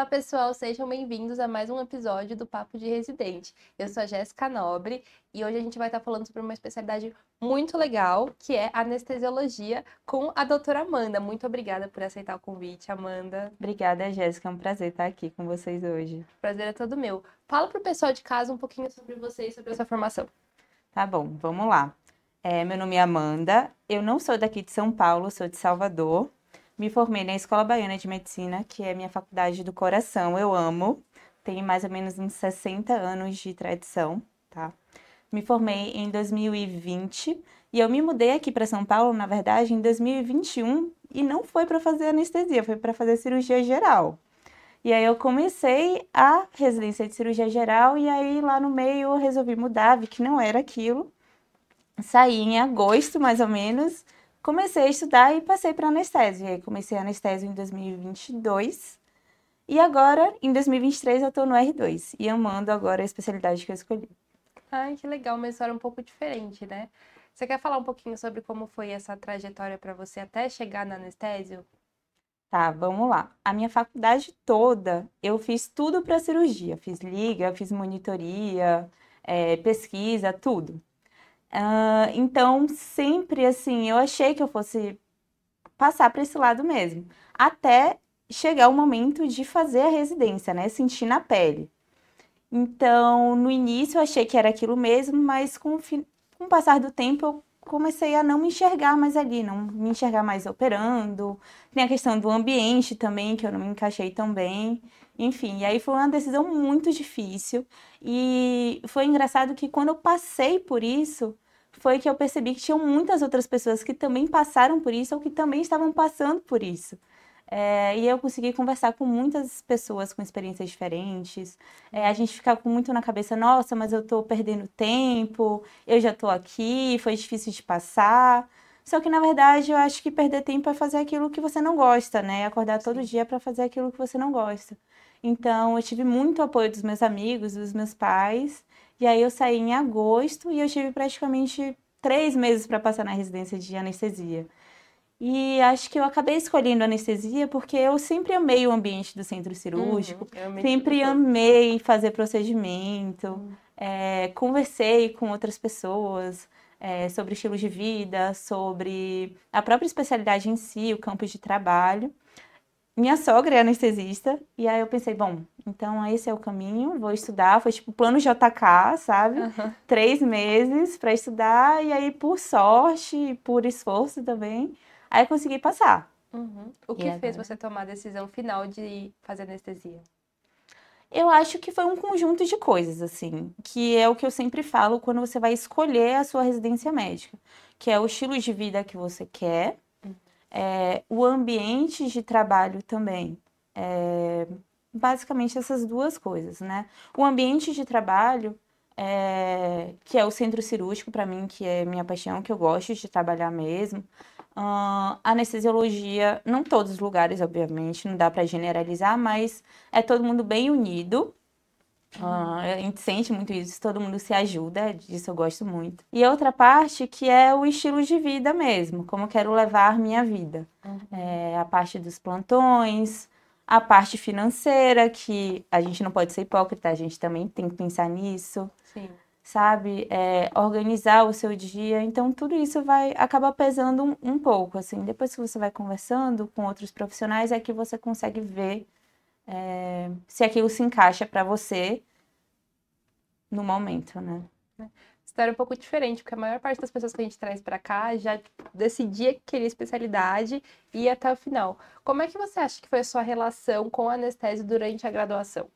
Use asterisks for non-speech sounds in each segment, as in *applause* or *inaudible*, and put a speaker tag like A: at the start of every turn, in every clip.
A: Olá, pessoal, sejam bem-vindos a mais um episódio do Papo de Residente. Eu sou a Jéssica Nobre e hoje a gente vai estar falando sobre uma especialidade muito legal, que é anestesiologia, com a doutora Amanda. Muito obrigada por aceitar o convite, Amanda.
B: Obrigada, Jéssica. É um prazer estar aqui com vocês hoje.
A: Prazer é todo meu. Fala para o pessoal de casa um pouquinho sobre você e sobre a sua formação.
B: Tá bom, vamos lá. É, meu nome é Amanda, eu não sou daqui de São Paulo, sou de Salvador. Me formei na Escola Baiana de Medicina, que é minha faculdade do coração. Eu amo. Tenho mais ou menos uns 60 anos de tradição, tá? Me formei em 2020 e eu me mudei aqui para São Paulo, na verdade, em 2021 e não foi para fazer anestesia, foi para fazer cirurgia geral. E aí eu comecei a residência de cirurgia geral e aí lá no meio eu resolvi mudar, vi que não era aquilo. Saí em agosto, mais ou menos, comecei a estudar e passei para anestésio. E aí comecei anestésio em 2022. E agora, em 2023, eu estou no R2 e amando agora a especialidade que eu escolhi.
A: Ai, que legal, uma história um pouco diferente, né? Você quer falar um pouquinho sobre como foi essa trajetória para você até chegar no anestésio?
B: Tá, vamos lá. A minha faculdade toda, eu fiz tudo para cirurgia. Fiz liga, fiz monitoria, é, pesquisa, tudo. Uh, então, sempre assim, eu achei que eu fosse passar para esse lado mesmo. Até chegar o momento de fazer a residência, né? Sentir na pele. Então, no início eu achei que era aquilo mesmo, mas com, com o passar do tempo eu comecei a não me enxergar mais ali, não me enxergar mais operando. Tem a questão do ambiente também, que eu não me encaixei tão bem. Enfim, e aí foi uma decisão muito difícil. E foi engraçado que quando eu passei por isso, foi que eu percebi que tinham muitas outras pessoas que também passaram por isso ou que também estavam passando por isso. É, e eu consegui conversar com muitas pessoas com experiências diferentes. É, a gente fica muito na cabeça, nossa, mas eu estou perdendo tempo, eu já estou aqui, foi difícil de passar. Só que na verdade eu acho que perder tempo é fazer aquilo que você não gosta, né? Acordar todo dia para fazer aquilo que você não gosta. Então, eu tive muito apoio dos meus amigos, dos meus pais. E aí eu saí em agosto e eu tive praticamente três meses para passar na residência de anestesia. E acho que eu acabei escolhendo anestesia porque eu sempre amei o ambiente do centro cirúrgico, uhum, sempre amei fazer procedimento, uhum. é, conversei com outras pessoas é, sobre estilo de vida, sobre a própria especialidade em si, o campo de trabalho. Minha sogra é anestesista, e aí eu pensei, bom, então esse é o caminho, vou estudar. Foi tipo plano JK, sabe? Uhum. Três meses para estudar, e aí por sorte, por esforço também, aí consegui passar.
A: Uhum. O que e fez agora? você tomar a decisão final de fazer anestesia?
B: Eu acho que foi um conjunto de coisas, assim, que é o que eu sempre falo quando você vai escolher a sua residência médica, que é o estilo de vida que você quer, é, o ambiente de trabalho também. É, basicamente essas duas coisas, né? O ambiente de trabalho, é, que é o centro cirúrgico para mim, que é minha paixão, que eu gosto de trabalhar mesmo. Uh, anestesiologia, não todos os lugares, obviamente, não dá para generalizar, mas é todo mundo bem unido. Uh, a gente sente muito isso, todo mundo se ajuda, disso eu gosto muito. E outra parte que é o estilo de vida mesmo, como eu quero levar minha vida. Uhum. É, a parte dos plantões, a parte financeira, que a gente não pode ser hipócrita, a gente também tem que pensar nisso. Sim. Sabe? É, organizar o seu dia. Então, tudo isso vai acabar pesando um, um pouco, assim. Depois que você vai conversando com outros profissionais, é que você consegue ver é, se aquilo se encaixa para você no momento, né?
A: História um pouco diferente, porque a maior parte das pessoas que a gente traz para cá já decidia que queria especialidade e ia até o final. Como é que você acha que foi a sua relação com a anestésio durante a graduação?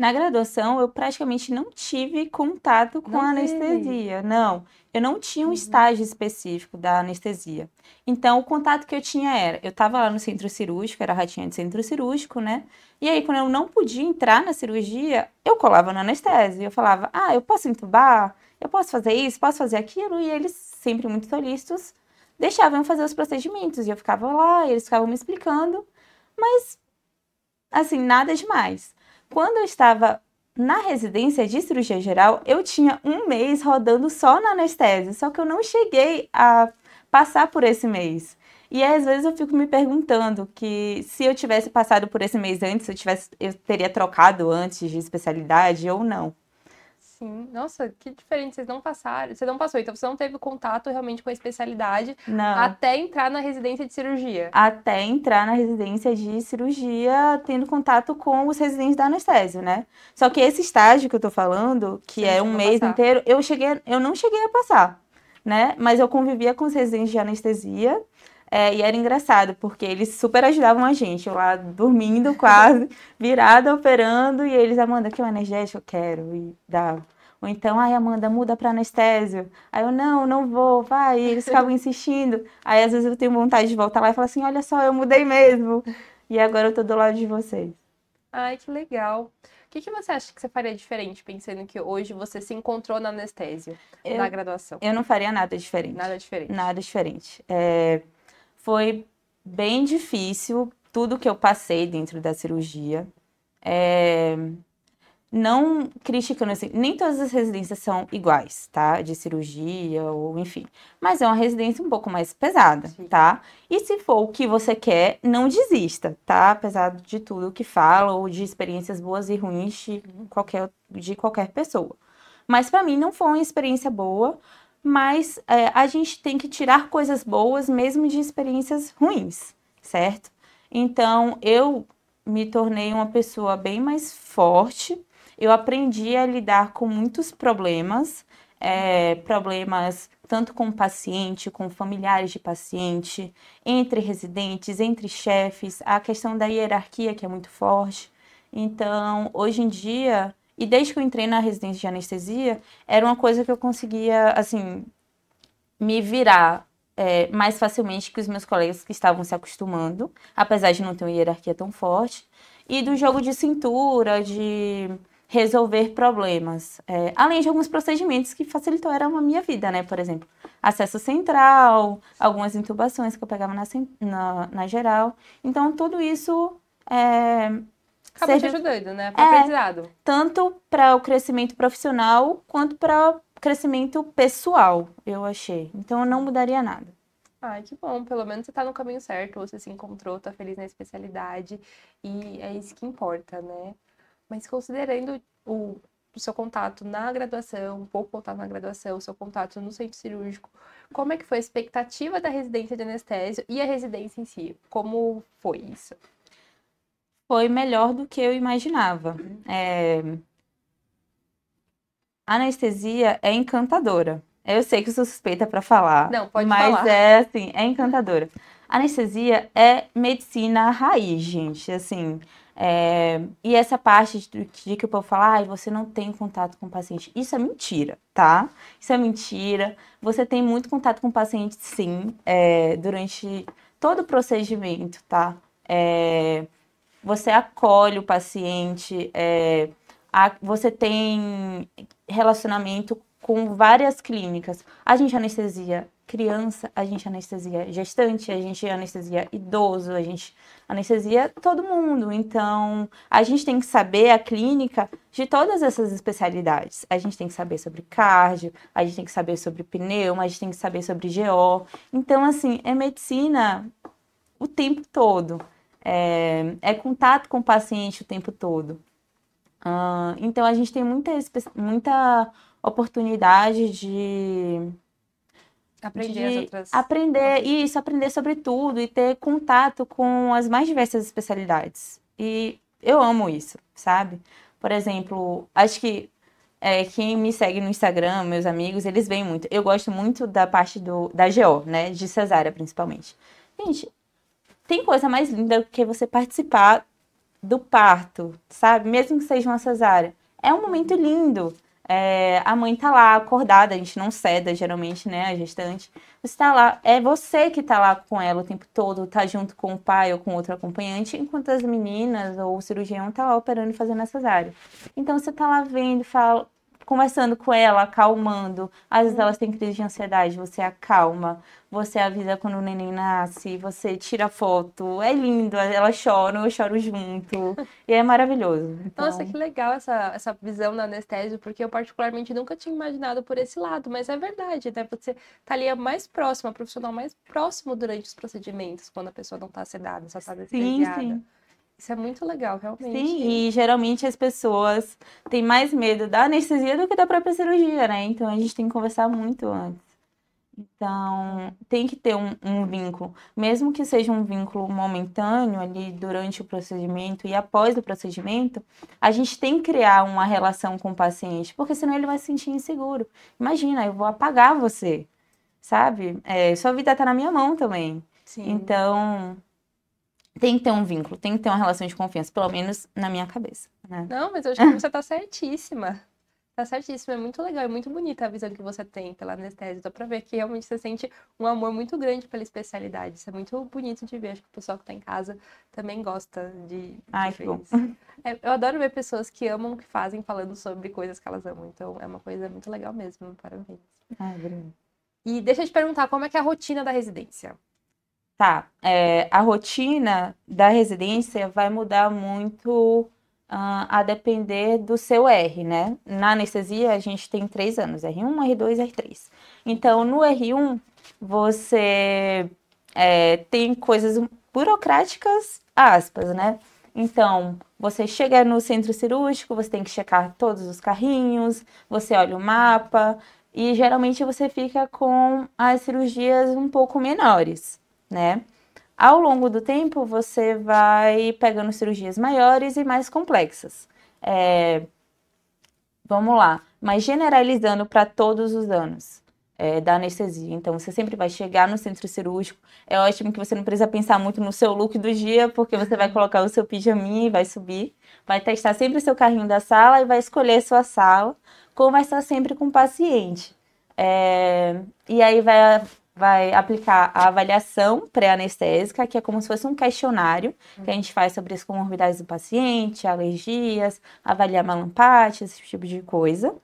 B: Na graduação, eu praticamente não tive contato com não a anestesia. Não, eu não tinha um uhum. estágio específico da anestesia. Então, o contato que eu tinha era: eu estava lá no centro cirúrgico, era ratinha de centro cirúrgico, né? E aí, quando eu não podia entrar na cirurgia, eu colava na anestesia. Eu falava: ah, eu posso entubar? Eu posso fazer isso? Posso fazer aquilo? E eles, sempre muito solícitos, deixavam fazer os procedimentos. E eu ficava lá, e eles ficavam me explicando, mas, assim, nada demais. Quando eu estava na residência de cirurgia geral, eu tinha um mês rodando só na anestesia, só que eu não cheguei a passar por esse mês. E às vezes eu fico me perguntando que se eu tivesse passado por esse mês antes, eu, tivesse, eu teria trocado antes de especialidade ou não.
A: Nossa, que diferente, vocês não passaram, você não passou, então você não teve contato realmente com a especialidade
B: não.
A: até entrar na residência de cirurgia.
B: Até entrar na residência de cirurgia, tendo contato com os residentes da anestésio, né? Só que esse estágio que eu tô falando, que você é um mês passar. inteiro, eu cheguei, eu não cheguei a passar, né? Mas eu convivia com os residentes de anestesia, é, e era engraçado, porque eles super ajudavam a gente. Eu lá dormindo quase, *laughs* virada, operando, e eles, Amanda, que é um energético? Eu quero. E dava. Ou então, ai, Amanda, muda para anestésio. Aí eu, não, não vou, vai. E eles ficavam insistindo. Aí às vezes eu tenho vontade de voltar lá e falar assim: olha só, eu mudei mesmo. E agora eu tô do lado de vocês.
A: Ai, que legal. O que, que você acha que você faria diferente, pensando que hoje você se encontrou na anestésio, eu, na graduação?
B: Eu não faria nada diferente.
A: Nada diferente.
B: Nada diferente. É foi bem difícil tudo que eu passei dentro da cirurgia. É... Não criticando assim, nem todas as residências são iguais, tá? De cirurgia ou enfim. Mas é uma residência um pouco mais pesada, Sim. tá? E se for o que você quer, não desista, tá? Apesar de tudo que fala ou de experiências boas e ruins de qualquer, de qualquer pessoa. Mas para mim não foi uma experiência boa, mas é, a gente tem que tirar coisas boas mesmo de experiências ruins, certo? Então eu me tornei uma pessoa bem mais forte, eu aprendi a lidar com muitos problemas, é, problemas tanto com paciente, com familiares de paciente, entre residentes, entre chefes, a questão da hierarquia que é muito forte. Então, hoje em dia, e desde que eu entrei na residência de anestesia, era uma coisa que eu conseguia, assim, me virar é, mais facilmente que os meus colegas que estavam se acostumando, apesar de não ter uma hierarquia tão forte. E do jogo de cintura, de resolver problemas. É, além de alguns procedimentos que facilitaram a minha vida, né? Por exemplo, acesso central, algumas intubações que eu pegava na, na, na geral. Então, tudo isso é,
A: Acabou seja, te ajudando, né? Para é, aprendizado.
B: Tanto para o crescimento profissional quanto para o crescimento pessoal, eu achei. Então eu não mudaria nada.
A: Ai, que bom. Pelo menos você está no caminho certo, você se encontrou, está feliz na especialidade. E é isso que importa, né? Mas considerando o, o seu contato na graduação, um pouco contato na graduação, o seu contato no centro cirúrgico, como é que foi a expectativa da residência de anestésio e a residência em si? Como foi isso?
B: Foi melhor do que eu imaginava. É... A anestesia é encantadora. Eu sei que sou suspeita para falar.
A: Não, pode
B: mas
A: falar.
B: é assim, é encantadora. A anestesia é medicina raiz, gente. Assim, é... e essa parte de, de, que o povo fala, ah, você não tem contato com o paciente. Isso é mentira, tá? Isso é mentira. Você tem muito contato com o paciente, sim, é... durante todo o procedimento, tá? É você acolhe o paciente, é, a, você tem relacionamento com várias clínicas. A gente anestesia criança, a gente anestesia gestante, a gente anestesia idoso, a gente anestesia todo mundo. Então, a gente tem que saber a clínica de todas essas especialidades. A gente tem que saber sobre cardio, a gente tem que saber sobre pneu, a gente tem que saber sobre GO. Então, assim, é medicina o tempo todo é, é contato com o paciente o tempo todo. Uh, então a gente tem muita, muita oportunidade de
A: aprender, de outras...
B: aprender isso, aprender sobre tudo e ter contato com as mais diversas especialidades. E eu amo isso, sabe? Por exemplo, acho que é, quem me segue no Instagram, meus amigos, eles veem muito. Eu gosto muito da parte do, da GO, né? De cesárea, principalmente. Gente, tem coisa mais linda do que você participar do parto, sabe? Mesmo que seja uma cesárea. É um momento lindo. É, a mãe tá lá acordada, a gente não ceda geralmente, né, a gestante. Você tá lá, é você que tá lá com ela o tempo todo, tá junto com o pai ou com outro acompanhante, enquanto as meninas ou o cirurgião tá lá operando e fazendo a cesárea. Então você tá lá vendo, fala, conversando com ela, acalmando. Às vezes elas têm crise de ansiedade, você acalma, você avisa quando o neném nasce, você tira foto. É lindo, elas choram, eu choro junto. *laughs* E é maravilhoso.
A: Então... Nossa, que legal essa, essa visão da anestésio, porque eu particularmente nunca tinha imaginado por esse lado, mas é verdade, né? Você tá ali mais próximo, a profissional mais próximo durante os procedimentos, quando a pessoa não tá sedada, só tá anestesiada. Sim, sim. Isso é muito legal, realmente.
B: Sim, e geralmente as pessoas têm mais medo da anestesia do que da própria cirurgia, né? Então a gente tem que conversar muito antes. Então, tem que ter um, um, vínculo, mesmo que seja um vínculo momentâneo ali durante o procedimento e após o procedimento, a gente tem que criar uma relação com o paciente, porque senão ele vai se sentir inseguro. Imagina, eu vou apagar você, sabe? É, sua vida está na minha mão também. Sim. Então, tem que ter um vínculo, tem que ter uma relação de confiança, pelo menos na minha cabeça. Né?
A: Não, mas eu acho que *laughs* você tá certíssima. Tá certíssima, é muito legal, é muito bonita a visão que você tem pela anestesia. Dá pra ver que realmente você sente um amor muito grande pela especialidade. Isso é muito bonito de ver. Acho que o pessoal que tá em casa também gosta de, de
B: Ai, ver
A: isso. É, eu adoro ver pessoas que amam o que fazem falando sobre coisas que elas amam. Então é uma coisa muito legal mesmo. Parabéns.
B: Ai, obrigada.
A: E deixa eu te perguntar, como é que é a rotina da residência?
B: Tá, é, a rotina da residência vai mudar muito uh, a depender do seu R, né? Na anestesia, a gente tem três anos, R1, R2 e R3. Então, no R1, você é, tem coisas burocráticas, aspas, né? Então, você chega no centro cirúrgico, você tem que checar todos os carrinhos, você olha o mapa, e geralmente você fica com as cirurgias um pouco menores né? Ao longo do tempo, você vai pegando cirurgias maiores e mais complexas. É... Vamos lá, mas generalizando para todos os anos é, da anestesia. Então, você sempre vai chegar no centro cirúrgico. É ótimo que você não precisa pensar muito no seu look do dia, porque você vai colocar o seu pijaminha e vai subir. Vai testar sempre o seu carrinho da sala e vai escolher a sua sala. Conversar sempre com o paciente. É, e aí vai vai aplicar a avaliação pré-anestésica, que é como se fosse um questionário que a gente faz sobre as comorbidades do paciente, alergias, avaliar malampate, esse tipo de coisa,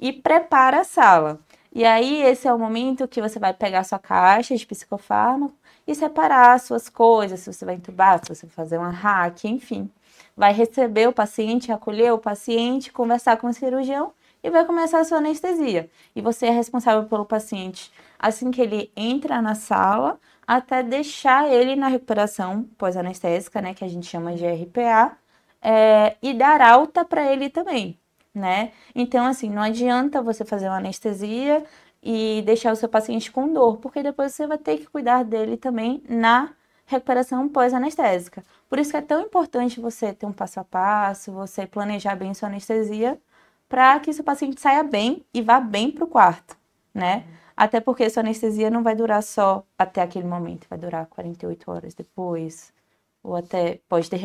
B: e prepara a sala. E aí, esse é o momento que você vai pegar sua caixa de psicofármaco e separar suas coisas, se você vai entubar, se você vai fazer uma hack, enfim. Vai receber o paciente, acolher o paciente, conversar com o cirurgião e vai começar a sua anestesia. E você é responsável pelo paciente assim que ele entra na sala até deixar ele na recuperação pós-anestésica, né, que a gente chama de RPA, é, e dar alta para ele também, né? Então, assim, não adianta você fazer uma anestesia e deixar o seu paciente com dor, porque depois você vai ter que cuidar dele também na recuperação pós-anestésica. Por isso que é tão importante você ter um passo a passo, você planejar bem sua anestesia, para que seu paciente saia bem e vá bem para o quarto, né? Até porque sua anestesia não vai durar só até aquele momento, vai durar 48 horas depois, ou até pode ter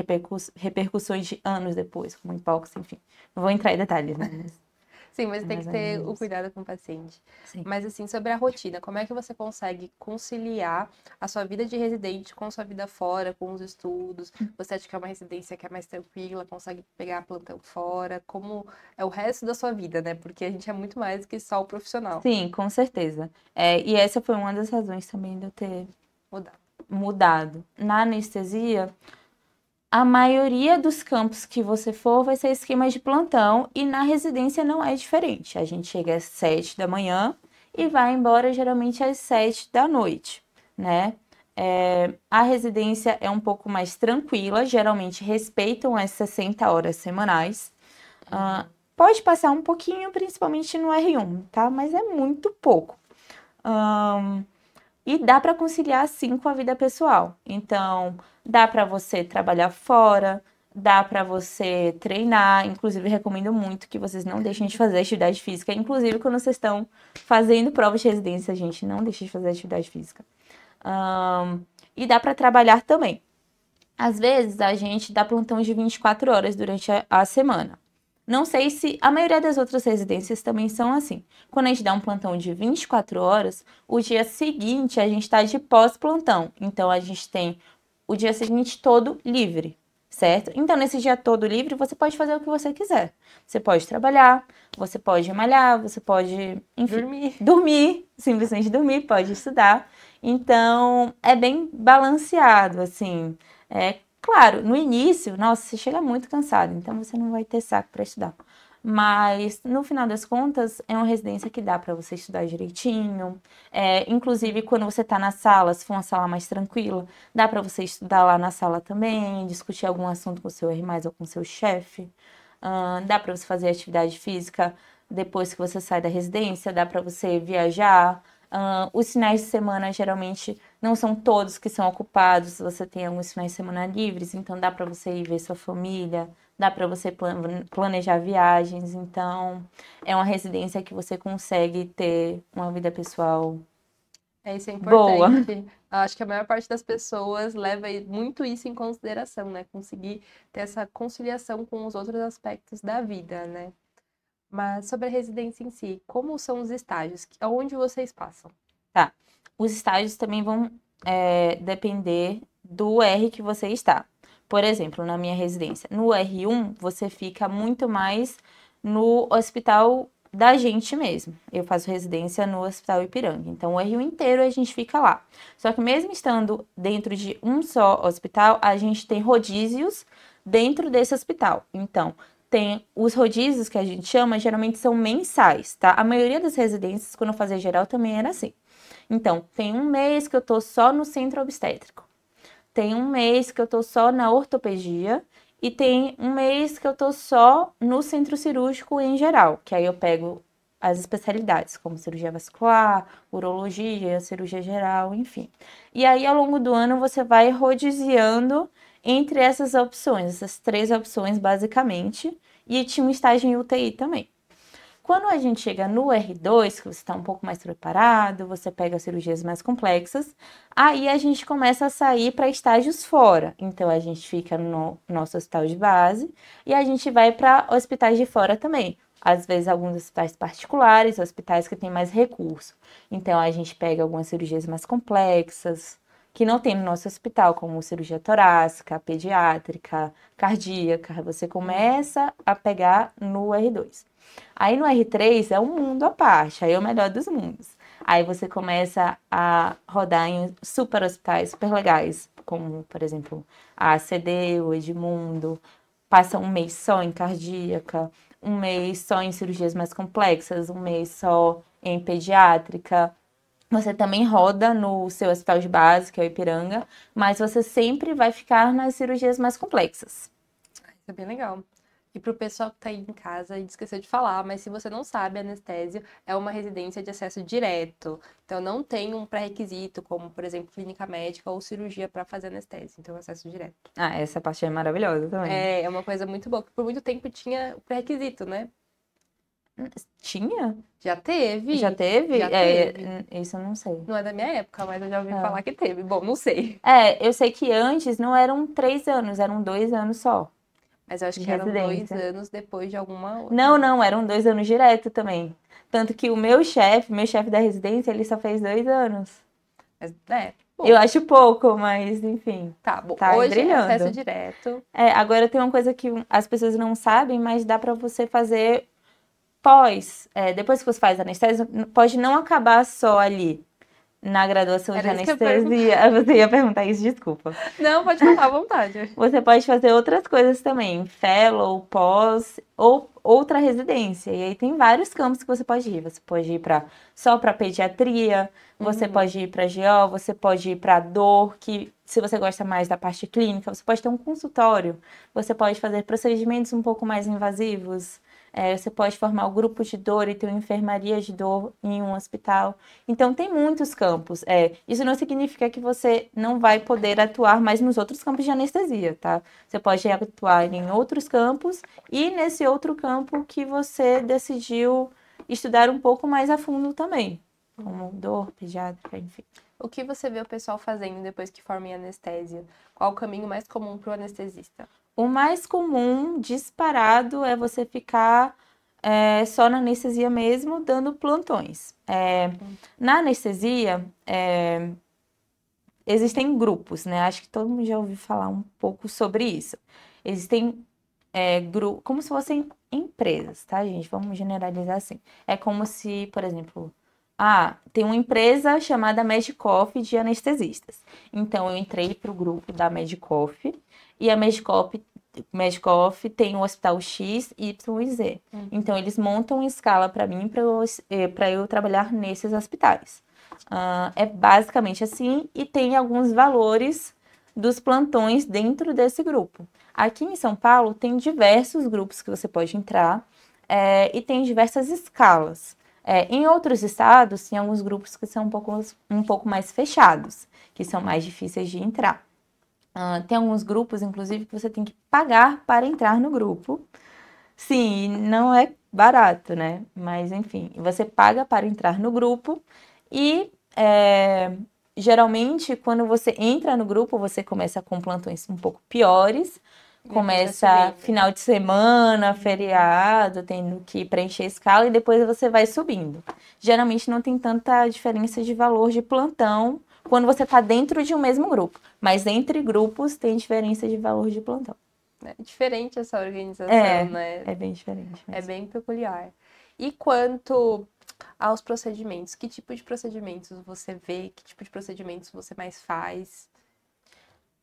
B: repercussões de anos depois, como hipóxia, enfim. Não vou entrar em detalhes, né?
A: Sim, mas tem que ter o cuidado com o paciente. Sim. Mas assim, sobre a rotina, como é que você consegue conciliar a sua vida de residente com a sua vida fora, com os estudos? Hum. Você acha que é uma residência que é mais tranquila, consegue pegar plantão fora? Como é o resto da sua vida, né? Porque a gente é muito mais do que só o profissional.
B: Sim, com certeza. É, e essa foi uma das razões também de eu ter mudado. mudado. Na anestesia, a maioria dos campos que você for vai ser esquema de plantão e na residência não é diferente. A gente chega às sete da manhã e vai embora geralmente às sete da noite, né? É, a residência é um pouco mais tranquila, geralmente respeitam as 60 horas semanais. Uh, pode passar um pouquinho, principalmente no R1, tá? Mas é muito pouco. Um, e dá para conciliar sim com a vida pessoal. Então, Dá para você trabalhar fora, dá para você treinar. Inclusive, recomendo muito que vocês não deixem de fazer atividade física. Inclusive, quando vocês estão fazendo prova de residência, gente, não deixe de fazer atividade física. Um, e dá para trabalhar também. Às vezes, a gente dá plantão de 24 horas durante a, a semana. Não sei se a maioria das outras residências também são assim. Quando a gente dá um plantão de 24 horas, o dia seguinte a gente está de pós-plantão. Então a gente tem o dia seguinte todo livre, certo? Então, nesse dia todo livre, você pode fazer o que você quiser. Você pode trabalhar, você pode malhar, você pode, enfim,
A: Dormir.
B: dormir, simplesmente dormir, pode estudar. Então, é bem balanceado, assim. É claro, no início, nossa, você chega muito cansado, então você não vai ter saco para estudar. Mas, no final das contas, é uma residência que dá para você estudar direitinho. É, inclusive, quando você está na sala, se for uma sala mais tranquila, dá para você estudar lá na sala também, discutir algum assunto com seu irmão ou com seu chefe. Uh, dá para você fazer atividade física depois que você sai da residência, dá para você viajar. Uh, os finais de semana geralmente não são todos que são ocupados, você tem alguns finais de semana livres, então dá para você ir ver sua família, dá para você planejar viagens, então é uma residência que você consegue ter uma vida pessoal
A: é, isso é
B: boa.
A: importante. Acho que a maior parte das pessoas leva muito isso em consideração, né? Conseguir ter essa conciliação com os outros aspectos da vida, né? Mas sobre a residência em si, como são os estágios? Aonde vocês passam?
B: Tá. Os estágios também vão é, depender do R que você está. Por exemplo, na minha residência, no R1 você fica muito mais no hospital da gente mesmo. Eu faço residência no Hospital Ipiranga. Então, o R1 inteiro a gente fica lá. Só que mesmo estando dentro de um só hospital, a gente tem rodízios dentro desse hospital. Então, tem os rodízios que a gente chama, geralmente são mensais, tá? A maioria das residências, quando eu fazia geral, também era assim. Então, tem um mês que eu tô só no centro obstétrico tem um mês que eu tô só na ortopedia e tem um mês que eu tô só no centro cirúrgico em geral, que aí eu pego as especialidades, como cirurgia vascular, urologia, cirurgia geral, enfim. E aí, ao longo do ano, você vai rodiziando entre essas opções, essas três opções, basicamente, e tinha um estágio em UTI também. Quando a gente chega no R2, que você está um pouco mais preparado, você pega cirurgias mais complexas, aí a gente começa a sair para estágios fora. Então a gente fica no nosso hospital de base e a gente vai para hospitais de fora também. Às vezes alguns hospitais particulares, hospitais que têm mais recurso. Então a gente pega algumas cirurgias mais complexas, que não tem no nosso hospital, como cirurgia torácica, pediátrica, cardíaca. Você começa a pegar no R2. Aí no R3 é um mundo à parte, aí é o melhor dos mundos. Aí você começa a rodar em super hospitais super legais, como, por exemplo, a ACD, o Edmundo, passa um mês só em cardíaca, um mês só em cirurgias mais complexas, um mês só em pediátrica. Você também roda no seu hospital de base, que é o Ipiranga, mas você sempre vai ficar nas cirurgias mais complexas.
A: Isso é bem legal. E para o pessoal que está aí em casa, a gente esqueceu de falar, mas se você não sabe, anestésio é uma residência de acesso direto. Então não tem um pré-requisito, como, por exemplo, clínica médica ou cirurgia para fazer anestésio. Então, acesso direto.
B: Ah, essa parte é maravilhosa também.
A: É, é uma coisa muito boa, porque por muito tempo tinha o pré-requisito, né?
B: Tinha?
A: Já teve.
B: Já teve?
A: Já
B: é,
A: teve.
B: Isso eu não sei.
A: Não é da minha época, mas eu já ouvi
B: É.
A: falar que teve. Bom, não sei.
B: É, eu sei que antes não eram três anos, eram dois anos só.
A: Mas eu acho que eram dois
B: residência.
A: anos depois de alguma outra.
B: Não, não, eram dois anos direto também. Tanto que o meu chefe, meu chefe da residência, ele só fez dois anos.
A: Mas, é, Bom.
B: Eu acho pouco, mas enfim.
A: tá bom.
B: Tá
A: Hoje
B: brilhando.
A: é acesso direto.
B: É, agora tem uma coisa que as pessoas não sabem, mas dá pra você fazer pós. É, depois que você faz anestesia, pode não acabar só ali na graduação
A: Era
B: de anestesia. *laughs* Você ia perguntar isso, desculpa.
A: Não, pode falar à vontade. *laughs*
B: Você pode fazer outras coisas também, fellow, pós ou outra residência. E aí tem vários campos que você pode ir. Você pode ir para só para pediatria, você
A: Uhum.
B: pode ir para GO, você pode ir para dor, que se você gosta mais da parte clínica, você pode ter um consultório. Você pode fazer procedimentos um pouco mais invasivos. É, você pode formar o grupo de dor e ter uma enfermaria de dor em um hospital. Então, tem muitos campos. É, isso não significa que você não vai poder atuar mais nos outros campos de anestesia, tá? Você pode atuar em outros campos e nesse outro campo que você decidiu estudar um pouco mais a fundo também, como dor, pediátrica, enfim.
A: O que você vê o pessoal fazendo depois que forma em anestésia? Qual o caminho mais comum para o anestesista?
B: O mais comum, disparado, é você ficar é, só na anestesia mesmo, dando plantões. É, na anestesia, é, existem grupos, né? Acho que todo mundo já ouviu falar um pouco sobre isso. Existem grupos, como se fossem empresas, tá, gente? Vamos generalizar assim. É como se, por exemplo, ah, tem uma empresa chamada Medicoff de anestesistas. Então, eu entrei para o grupo da Medicoff e a Medicoff, Medicoff tem o hospital X, Y e Z. Uhum. Então, eles montam escala para mim para eu, eh, eu trabalhar nesses hospitais. Uh, é basicamente assim e tem alguns valores dos plantões dentro desse grupo. Aqui em São Paulo tem diversos grupos que você pode entrar é, e tem diversas escalas. É, em outros estados, tem alguns grupos que são um pouco, um pouco mais fechados, que são mais difíceis de entrar. Uh, tem alguns grupos, inclusive, que você tem que pagar para entrar no grupo. Sim, não é barato, né? Mas, enfim, você paga para entrar no grupo e é, geralmente, quando você entra no grupo, você começa com plantões um pouco piores, Começa final de semana, feriado, tendo que preencher a escala e depois você vai subindo. Geralmente não tem tanta diferença de valor de plantão quando você está dentro de um mesmo grupo, mas entre grupos tem diferença de valor de plantão.
A: É diferente essa organização, é, né?
B: É bem diferente.
A: Mesmo. É bem peculiar. E quanto aos procedimentos, que tipo de procedimentos você vê? Que tipo de procedimentos você mais faz?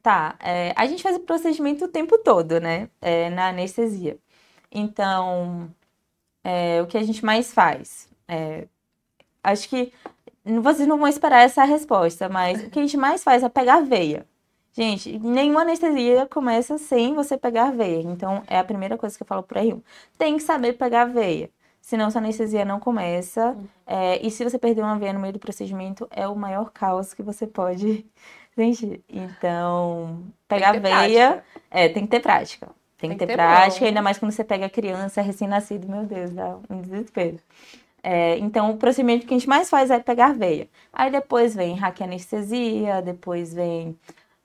B: Tá, é, a gente faz o procedimento o tempo todo, né? É, na anestesia. Então, é, o que a gente mais faz? É, acho que vocês não vão esperar essa resposta, mas o que a gente mais faz é pegar veia. Gente, nenhuma anestesia começa sem você pegar veia. Então, é a primeira coisa que eu falo para R1. Tem que saber pegar veia. Senão, sua anestesia não começa. Uhum. É, e se você perder uma veia no meio do procedimento, é o maior caos que você pode *laughs* Gente, então, pegar veia, prática. é, tem que ter prática. Tem, tem que ter, ter prática, bom. ainda mais quando você pega criança recém-nascido, meu Deus, dá um desespero. É, então, o procedimento que a gente mais faz é pegar veia. Aí depois vem raquianestesia, depois vem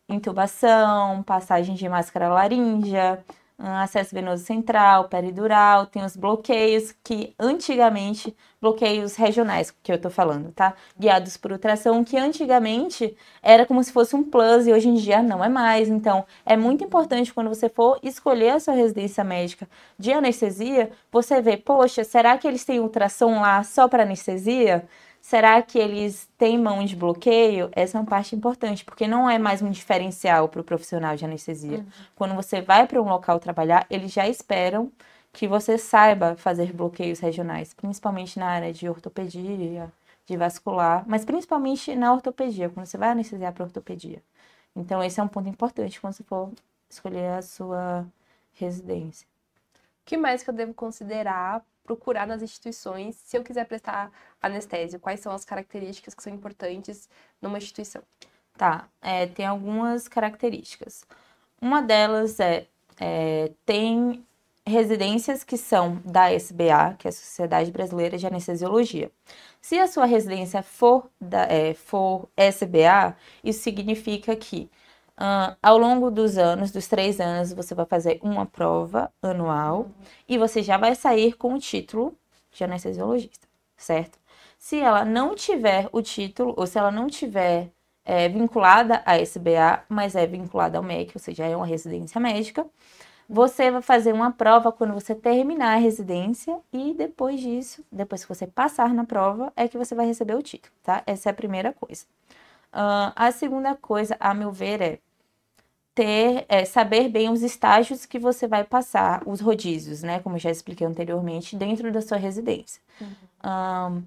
B: intubação, passagem de máscara laríngea, acesso venoso central, peridural, tem os bloqueios que antigamente, bloqueios regionais que eu tô falando, tá? Guiados por ultrassom, que antigamente era como se fosse um plus e hoje em dia não é mais. Então, é muito importante quando você for escolher a sua residência médica de anestesia, você ver, poxa, será que eles têm ultrassom lá só para anestesia? Será que eles têm mão de bloqueio? Essa é uma parte importante, porque não é mais um diferencial para o profissional de anestesia. Uhum. Quando você vai para um local trabalhar, eles já esperam que você saiba fazer bloqueios regionais, principalmente na área de ortopedia, de vascular, mas principalmente na ortopedia, quando você vai anestesiar para ortopedia. Então, esse é um ponto importante quando você for escolher a sua residência.
A: Que mais que eu devo considerar procurar nas instituições se eu quiser prestar anestésio? Quais são as características que são importantes numa instituição?
B: Tá, é, tem algumas características. Uma delas é, é, tem residências que são da SBA, que é a Sociedade Brasileira de Anestesiologia. Se a sua residência for, da, é, for SBA, isso significa que Uh, ao longo dos anos, dos três anos, você vai fazer uma prova anual e você já vai sair com o título de anestesiologista, certo? Se ela não tiver o título, ou se ela não tiver é, vinculada à SBA, mas é vinculada ao MEC, ou seja, é uma residência médica, você vai fazer uma prova quando você terminar a residência e depois disso, depois que você passar na prova, é que você vai receber o título, tá? Essa é a primeira coisa. Uh, a segunda coisa, a meu ver, é ter, é, saber bem os estágios que você vai passar, os rodízios, né? Como eu já expliquei anteriormente, dentro da sua residência. Uhum. Um,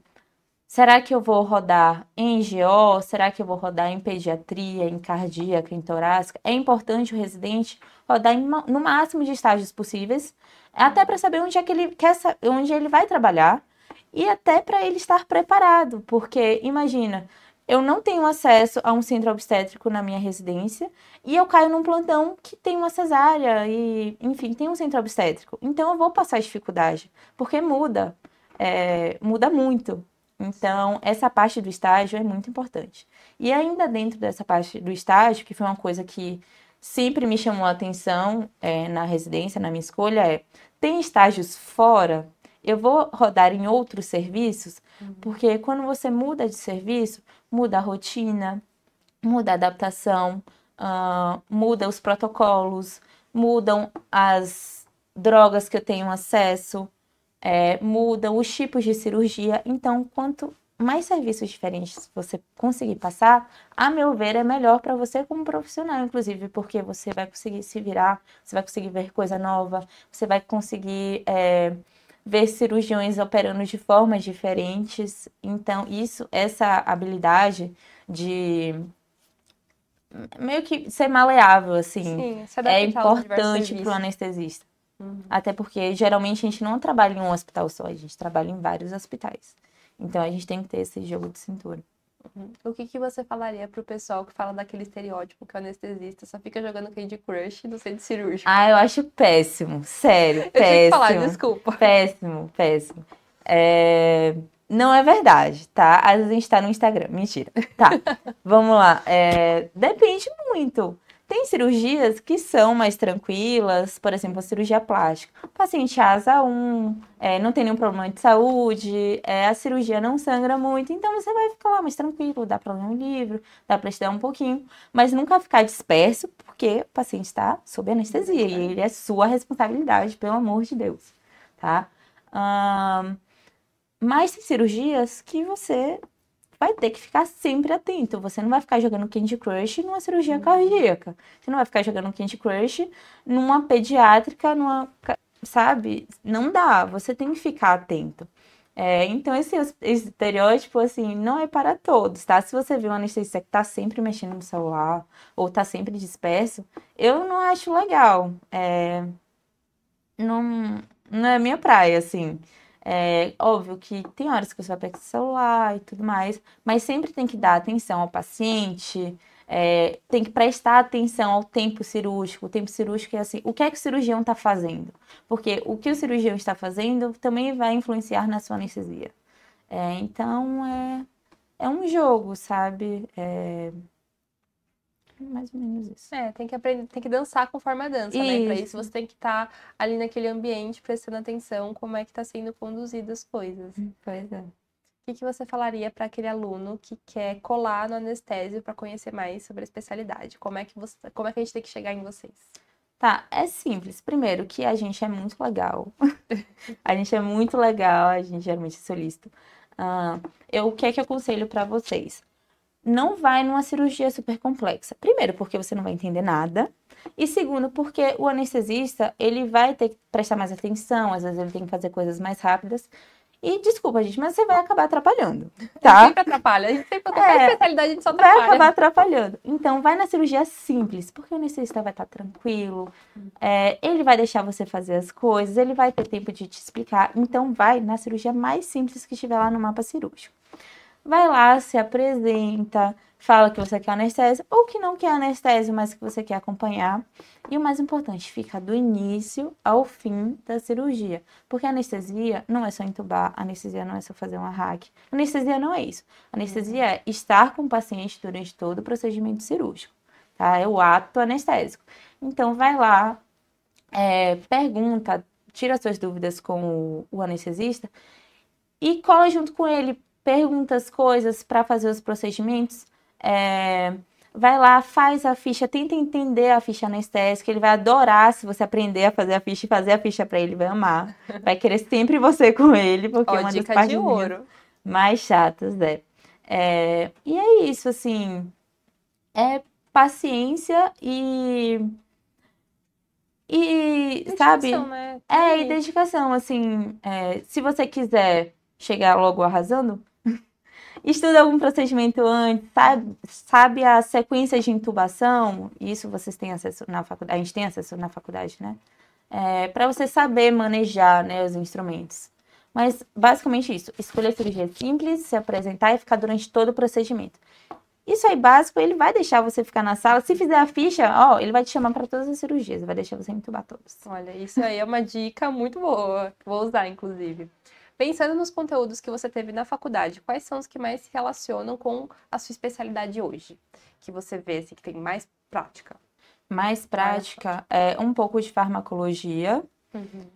B: será que eu vou rodar em GO? Será que eu vou rodar em pediatria, em cardíaca, em torácica? É importante o residente rodar em, no máximo de estágios possíveis, até para saber onde é que ele quer, onde ele vai trabalhar e até para ele estar preparado, porque imagina, eu não tenho acesso a um centro obstétrico na minha residência e eu caio num plantão que tem uma cesárea e, enfim, tem um centro obstétrico. Então eu vou passar dificuldade, porque muda, é, muda muito. Então, essa parte do estágio é muito importante. E ainda dentro dessa parte do estágio, que foi uma coisa que sempre me chamou a atenção é, na residência, na minha escolha, é: tem estágios fora? Eu vou rodar em outros serviços? Uhum. Porque quando você muda de serviço, muda a rotina, muda a adaptação, uh, muda os protocolos, mudam as drogas que eu tenho acesso, é, mudam os tipos de cirurgia. Então, quanto mais serviços diferentes você conseguir passar, a meu ver, é melhor para você como profissional, inclusive, porque você vai conseguir se virar, você vai conseguir ver coisa nova, você vai conseguir é, ver cirurgiões operando de formas diferentes. Então, isso, essa habilidade de meio que ser maleável, assim, Sim, é importante para o anestesista. Uhum. Até porque geralmente a gente não trabalha em um hospital só, a gente trabalha em vários hospitais. Então a gente tem que ter esse jogo de cintura.
A: Uhum. O que, que você falaria pro pessoal que fala daquele estereótipo que o anestesista só fica jogando Candy Crush no centro cirúrgico?
B: Ah, eu acho péssimo, sério, péssimo. *laughs* Eu que falar,
A: desculpa. *laughs*
B: Péssimo, péssimo. É... Não é verdade, tá? Às vezes a gente tá no Instagram. Mentira. Tá. *laughs* Vamos lá. É... Depende muito. Tem cirurgias que são mais tranquilas, por exemplo, a cirurgia plástica. O paciente asa 1, é, não tem nenhum problema de saúde, é, a cirurgia não sangra muito, então você vai ficar lá mais tranquilo, dá para ler um livro, dá para estudar um pouquinho, mas nunca ficar disperso, porque o paciente está sob anestesia e ele é sua responsabilidade, pelo amor de Deus, tá? Mas tem cirurgias que você vai ter que ficar sempre atento. Você não vai ficar jogando Candy Crush numa cirurgia uhum. cardíaca. Você não vai ficar jogando Candy Crush numa pediátrica, numa. Sabe? Não dá. Você tem que ficar atento. É, então, esse, esse, estereótipo, assim, não é para todos, tá? Se você vê um anestesista que tá sempre mexendo no celular ou tá sempre disperso, eu não acho legal. É, não, não é minha praia, assim. É óbvio que tem horas que você vai pegar o celular e tudo mais, mas sempre tem que dar atenção ao paciente, é, tem que prestar atenção ao tempo cirúrgico. O tempo cirúrgico é assim, o que é que o cirurgião está fazendo? Porque o que o cirurgião está fazendo também vai influenciar na sua anestesia. É, então, é, é um jogo, sabe? É, mais ou menos isso.
A: É, tem que aprender, tem que dançar conforme a dança, isso. né? Pra isso você tem que estar tá ali naquele ambiente prestando atenção como é que está sendo conduzido as coisas.
B: Hum, pois é.
A: O que, que você falaria para aquele aluno que quer colar no anestésio para conhecer mais sobre a especialidade? Como é que você, como é que a gente tem que chegar em vocês?
B: Tá, é simples. Primeiro, que a gente é muito legal. *laughs* a gente é muito legal, a gente geralmente é solista. Uh, eu, o que é que eu aconselho para vocês? Não vai numa cirurgia super complexa. Primeiro, porque você não vai entender nada. E segundo, porque o anestesista, ele vai ter que prestar mais atenção, às vezes ele tem que fazer coisas mais rápidas. E desculpa, gente, mas você vai acabar atrapalhando, tá?
A: Sempre atrapalha. A gente sempre, qualquer é, especialidade, a gente só atrapalha.
B: Vai acabar atrapalhando. Então, vai na cirurgia simples, porque o anestesista vai estar tranquilo, é, ele vai deixar você fazer as coisas, ele vai ter tempo de te explicar. Então, vai na cirurgia mais simples que estiver lá no mapa cirúrgico vai lá, se apresenta, fala que você quer anestésio ou que não quer anestésio, mas que você quer acompanhar. E o mais importante, fica do início ao fim da cirurgia. Porque anestesia não é só entubar, anestesia não é só fazer uma hack. Anestesia não é isso. anestesia é estar com o paciente durante todo o procedimento cirúrgico. Tá? É o ato anestésico. Então, vai lá, é, pergunta, tira suas dúvidas com o, o anestesista e cola junto com ele pergunta as coisas para fazer os procedimentos. É, vai lá, faz a ficha, tenta entender a ficha anestésica. Ele vai adorar se você aprender a fazer a ficha e fazer a ficha para ele, vai amar. *laughs* Vai querer sempre você com ele, porque Ó, é uma das partes ouro. mais chatas, é. é. E é isso, assim. É paciência e. E, dedicação, sabe? Né? É, e dedicação, assim. É, se você quiser chegar logo arrasando, estuda algum procedimento antes, sabe, sabe a sequência de intubação, isso vocês têm acesso na faculdade, a gente tem acesso na faculdade, né? É, para você saber manejar né, os instrumentos. Mas basicamente isso, escolher cirurgia simples, se apresentar e ficar durante todo o procedimento. Isso aí básico, ele vai deixar você ficar na sala. Se fizer a ficha, ó, ele vai te chamar para todas as cirurgias, vai deixar você intubar todos.
A: Olha, isso aí é uma dica muito boa, vou usar inclusive. Pensando nos conteúdos que você teve na faculdade, quais são os que mais se relacionam com a sua especialidade hoje? Que você vê assim, que tem mais prática?
B: Mais prática, é um pouco de farmacologia uhum.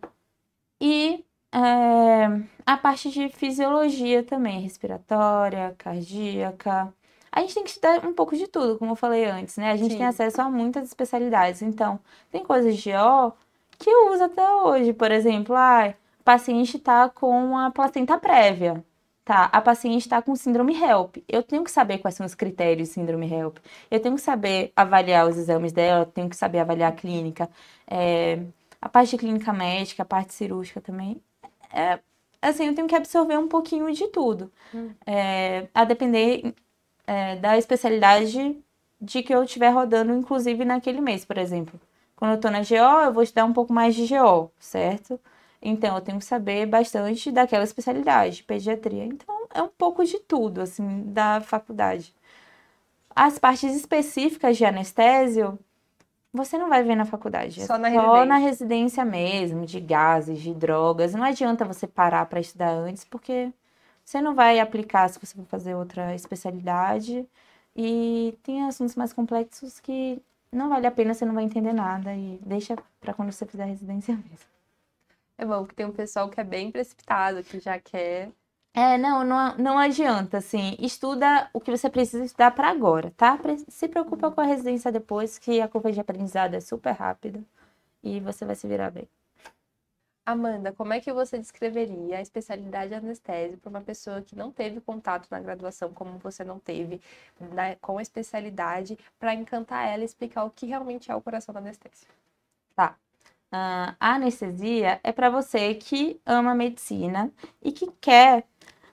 B: e é, a parte de fisiologia também, respiratória, cardíaca. A gente tem que estudar um pouco de tudo, como eu falei antes, né? A gente
A: Sim.
B: tem acesso a muitas especialidades. Então, tem coisas de GO que eu uso até hoje. Por exemplo, ah, o paciente está com a placenta prévia. Tá, a paciente está com síndrome HELP. Eu tenho que saber quais são os critérios de síndrome HELP. Eu tenho que saber avaliar os exames dela, tenho que saber avaliar a clínica. É, a parte de clínica médica, a parte cirúrgica também. É, assim, eu tenho que absorver um pouquinho de tudo.
A: Hum.
B: É, a depender é, da especialidade de que eu estiver rodando, inclusive naquele mês, por exemplo. Quando eu tô na GO, eu vou estudar um pouco mais de GO, certo? Então, eu tenho que saber bastante daquela especialidade, pediatria. Então, é um pouco de tudo, assim, da faculdade. As partes específicas de anestésio, você não vai ver na faculdade. É
A: Só na
B: só na
A: residência.
B: residência mesmo, de gases, de drogas. Não adianta você parar para estudar antes, porque você não vai aplicar se você for fazer outra especialidade. E tem assuntos mais complexos que não vale a pena, você não vai entender nada. E deixa para quando você fizer residência mesmo.
A: É bom que tem um pessoal que é bem precipitado, que já quer.
B: É, não, não, não adianta, assim, estuda o que você precisa estudar para agora, tá? Se preocupa com a residência depois, que a curva de aprendizado é super rápida e você vai se virar bem.
A: Amanda, como é que você descreveria a especialidade de anestésio para uma pessoa que não teve contato na graduação, como você não teve, né, com a especialidade, para encantar ela e explicar o que realmente é o coração da anestesia?
B: Ah, a anestesia é para você que ama medicina e que quer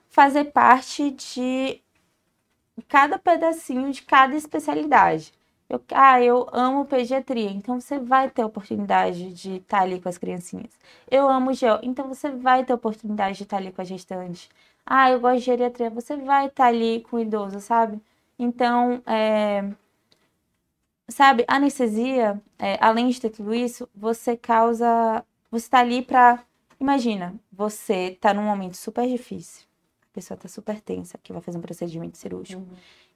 B: fazer parte de cada pedacinho de cada especialidade. Eu, ah, eu amo pediatria, então você vai ter oportunidade de estar ali com as criancinhas. Eu amo geo, então você vai ter oportunidade de estar ali com a gestante. Ah, eu gosto de geriatria, você vai estar ali com o idoso, sabe? Então, é, sabe, anestesia, é, além de ter tudo isso, você causa. Você tá ali pra. Imagina, você tá num momento super difícil. A pessoa tá super tensa, que vai fazer um procedimento cirúrgico.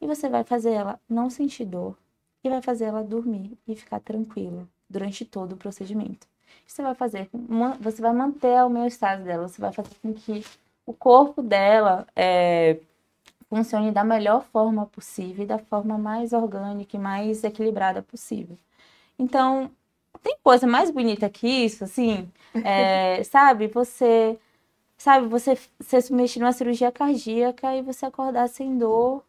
B: E você vai fazer ela não sentir dor. E vai fazer ela dormir e ficar tranquila durante todo o procedimento. Você vai fazer, você vai manter a homeostase dela, você vai fazer com que o corpo dela é, funcione da melhor forma possível e da forma mais orgânica e mais equilibrada possível. Então, tem coisa mais bonita que isso, assim, *laughs* é, sabe? Você, sabe, você ser submetido a uma cirurgia cardíaca e você acordar sem dor.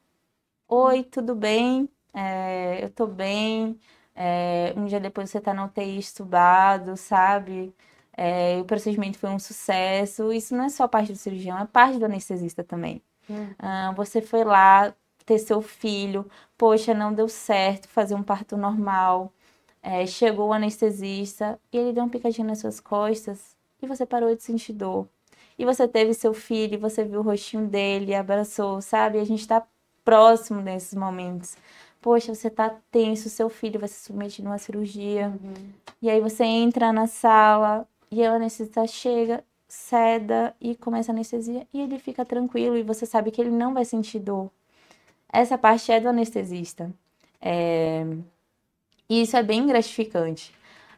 B: Oi, tudo bem? É, eu tô bem. É, um dia depois você tá na UTI estubado, sabe? É, o procedimento foi um sucesso. Isso não é só parte do cirurgião, é parte do anestesista também.
A: Hum.
B: Ah, você foi lá ter seu filho, poxa, não deu certo fazer um parto normal. É, chegou o anestesista e ele deu uma picadinha nas suas costas e você parou de sentir dor. E você teve seu filho, e você viu o rostinho dele, abraçou, sabe? A gente tá próximo nesses momentos. Poxa, você tá tenso, seu filho vai ser submetido a uma cirurgia. E aí você entra na sala e o anestesista chega, ceda e começa a anestesia e ele fica tranquilo e você sabe que ele não vai sentir dor. Essa parte é do anestesista. É... E isso é bem gratificante.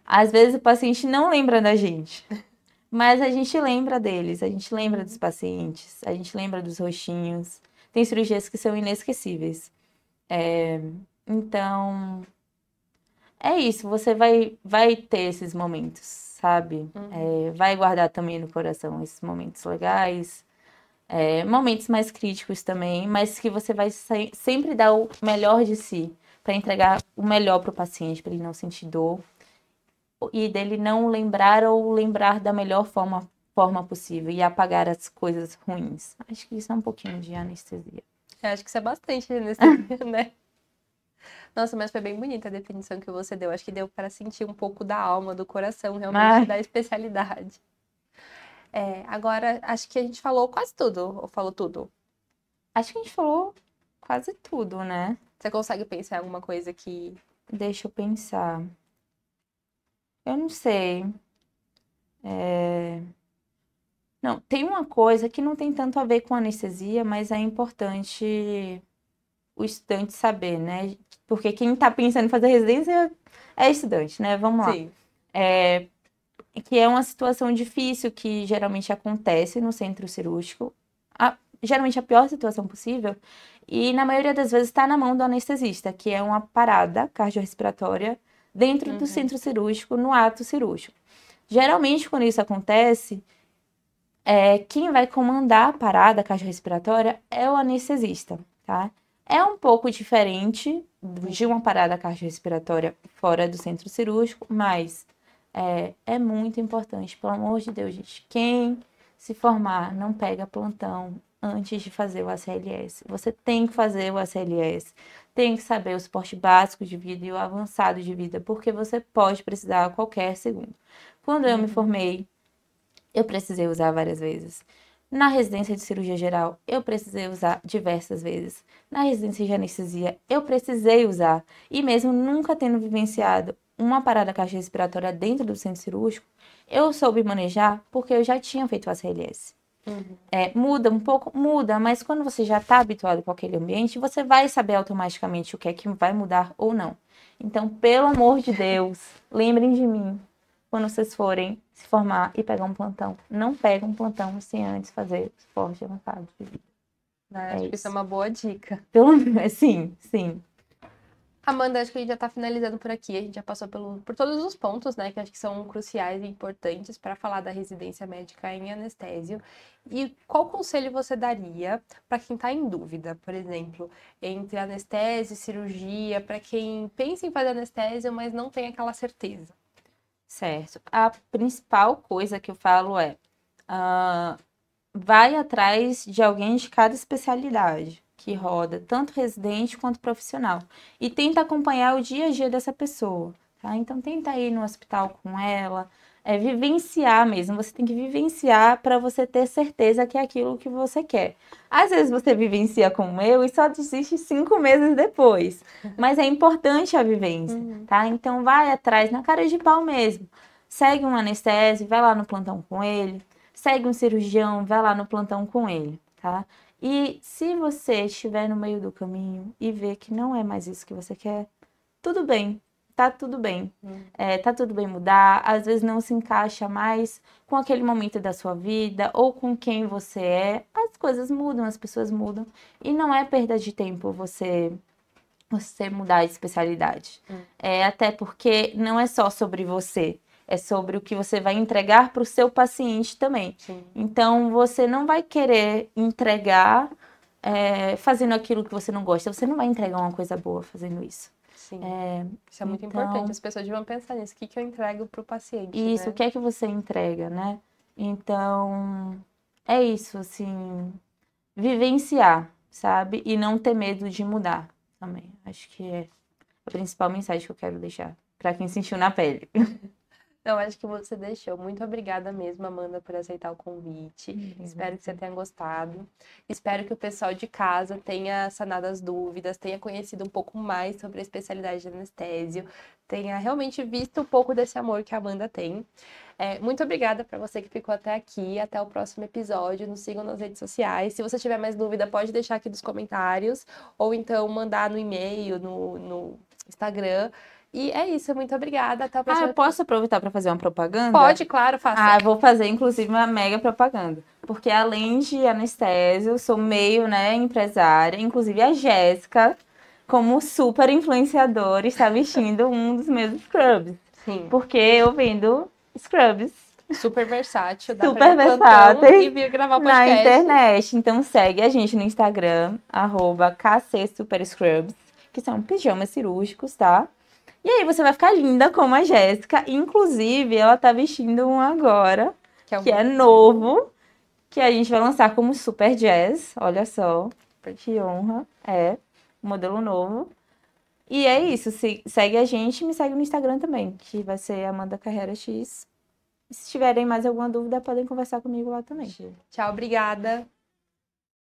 B: Às vezes o paciente não lembra da gente, *laughs* mas a gente lembra deles, a gente lembra dos pacientes, a gente lembra dos rostinhos. Tem cirurgias que são inesquecíveis. É, Então, é isso, você vai, vai ter esses momentos, sabe?
A: Uhum.
B: É, vai guardar também no coração esses momentos legais, é, momentos mais críticos também, mas que você vai se- sempre dar o melhor de si para entregar o melhor para o paciente, para ele não sentir dor e dele não lembrar ou lembrar da melhor forma, forma possível e apagar as coisas ruins. Acho que isso é um pouquinho de anestesia.
A: Eu acho que isso é bastante anestesia, *laughs* né? Nossa, mas foi bem bonita a definição que você deu. Acho que deu para sentir um pouco da alma, do coração, realmente, da especialidade. É, agora, acho que a gente falou quase tudo, ou falou tudo.
B: Acho que a gente falou quase tudo, né?
A: Você consegue pensar em alguma coisa que.
B: Deixa eu pensar. Eu não sei. É, Não, tem uma coisa que não tem tanto a ver com anestesia, mas é importante o estudante saber, né? Porque quem tá pensando em fazer residência é estudante, né? Vamos lá.
A: Sim.
B: É, que é uma situação difícil que geralmente acontece no centro cirúrgico. A- geralmente a pior situação possível E na maioria das vezes está na mão do anestesista, que é uma parada cardiorrespiratória dentro
A: Uhum.
B: do centro cirúrgico, no ato cirúrgico. Geralmente, quando isso acontece, é, quem vai comandar a parada cardiorrespiratória é o anestesista, tá? É um pouco diferente de uma parada cardiorrespiratória fora do centro cirúrgico, mas é, é muito importante, pelo amor de Deus, gente. Quem se formar não pega plantão antes de fazer o ACLS. Você tem que fazer o ACLS, tem que saber o suporte básico de vida e o avançado de vida, porque você pode precisar a qualquer segundo. Quando eu me formei, eu precisei usar várias vezes. Na residência de cirurgia geral, eu precisei usar diversas vezes. Na residência de anestesia, eu precisei usar. E mesmo nunca tendo vivenciado uma parada cardiorrespiratória dentro do centro cirúrgico, eu soube manejar porque eu já tinha feito a CLS.
A: Uhum.
B: É, muda um pouco, muda, mas quando você já está habituado com aquele ambiente, você vai saber automaticamente o que é que vai mudar ou não. Então, pelo amor de Deus, lembrem de mim quando vocês forem se formar e pegar um plantão. Não pega um plantão sem antes fazer esporte avançado de vida.
A: Né?
B: É
A: Acho que isso é
B: isso.
A: uma boa dica.
B: Pelo menos, *laughs* sim, sim.
A: Amanda, acho que a gente já tá finalizando por aqui. A gente já passou pelo, por todos os pontos, né, que acho que são cruciais e importantes para falar da residência médica em anestésio. E qual conselho você daria para quem está em dúvida, por exemplo, entre anestésio e cirurgia, para quem pensa em fazer anestésio, mas não tem aquela certeza?
B: Certo. A principal coisa que eu falo é: ah, vai atrás de alguém de cada especialidade que roda, tanto residente quanto profissional. E tenta acompanhar o dia a dia dessa pessoa, tá? Então tenta ir no hospital com ela, é vivenciar mesmo. Você tem que vivenciar para você ter certeza que é aquilo que você quer. Às vezes você vivencia como eu e só desiste cinco meses depois. Mas é importante a vivência,
A: Uhum.
B: tá? Então vai atrás, na cara de pau mesmo. Segue um anestésio, vai lá no plantão com ele. Segue um cirurgião, vai lá no plantão com ele, tá? E se você estiver no meio do caminho e ver que não é mais isso que você quer, tudo bem, tá tudo bem.
A: Hum.
B: É, tá tudo bem mudar, às vezes não se encaixa mais com aquele momento da sua vida ou com quem você é. As coisas mudam, as pessoas mudam. E não é perda de tempo você você mudar de especialidade.
A: Hum.
B: É até porque não é só sobre você, é sobre o que você vai entregar para o seu paciente também.
A: Sim.
B: Então você não vai querer entregar é, fazendo aquilo que você não gosta. Você não vai entregar uma coisa boa fazendo isso.
A: Sim.
B: É,
A: Isso é muito
B: então-
A: importante. As pessoas deviam pensar nisso. O que, que eu entrego pro paciente?
B: Isso,
A: né?
B: o que é que você entrega, né? Então, é isso, assim, vivenciar, sabe? E não ter medo de mudar também. Acho que é a principal mensagem que eu quero deixar para quem sentiu na pele. *laughs*
A: Não, acho que você deixou. Muito obrigada mesmo, Amanda, por aceitar o convite.
B: Obrigada.
A: Espero que você tenha gostado. Espero que o pessoal de casa tenha sanado as dúvidas, tenha conhecido um pouco mais sobre a especialidade de anestésio, tenha realmente visto um pouco desse amor que a Amanda tem. É, muito obrigada para você que ficou até aqui. Até o próximo episódio. Nos sigam nas redes sociais. Se você tiver mais dúvida, pode deixar aqui nos comentários ou então mandar no e-mail, no, no Instagram. E é isso. Muito obrigada. Até o
B: Ah, eu posso aproveitar para fazer uma propaganda?
A: Pode, claro, faça.
B: Ah, vou fazer inclusive uma mega propaganda. Porque além de anestésio, sou meio, né, empresária. Inclusive a Jéssica, como super influenciadora, está vestindo um dos meus scrubs.
A: Sim.
B: Porque eu vendo scrubs
A: Super versátil. Dá
B: Super versátil
A: E vir gravar
B: na
A: podcast.
B: internet. Então segue a gente no Instagram, arroba Scrubs, que são pijamas cirúrgicos, tá? E aí você vai ficar linda como a Jéssica. Inclusive, ela tá vestindo um agora,
A: Que é, um
B: que é novo, que a gente vai lançar como Super Jazz. Olha só, que honra. É, um modelo novo. E é isso, se- segue a gente e me segue no Instagram também, que vai ser Amanda Carreira X. Se tiverem mais alguma dúvida, podem conversar comigo lá também.
A: Tchau, obrigada.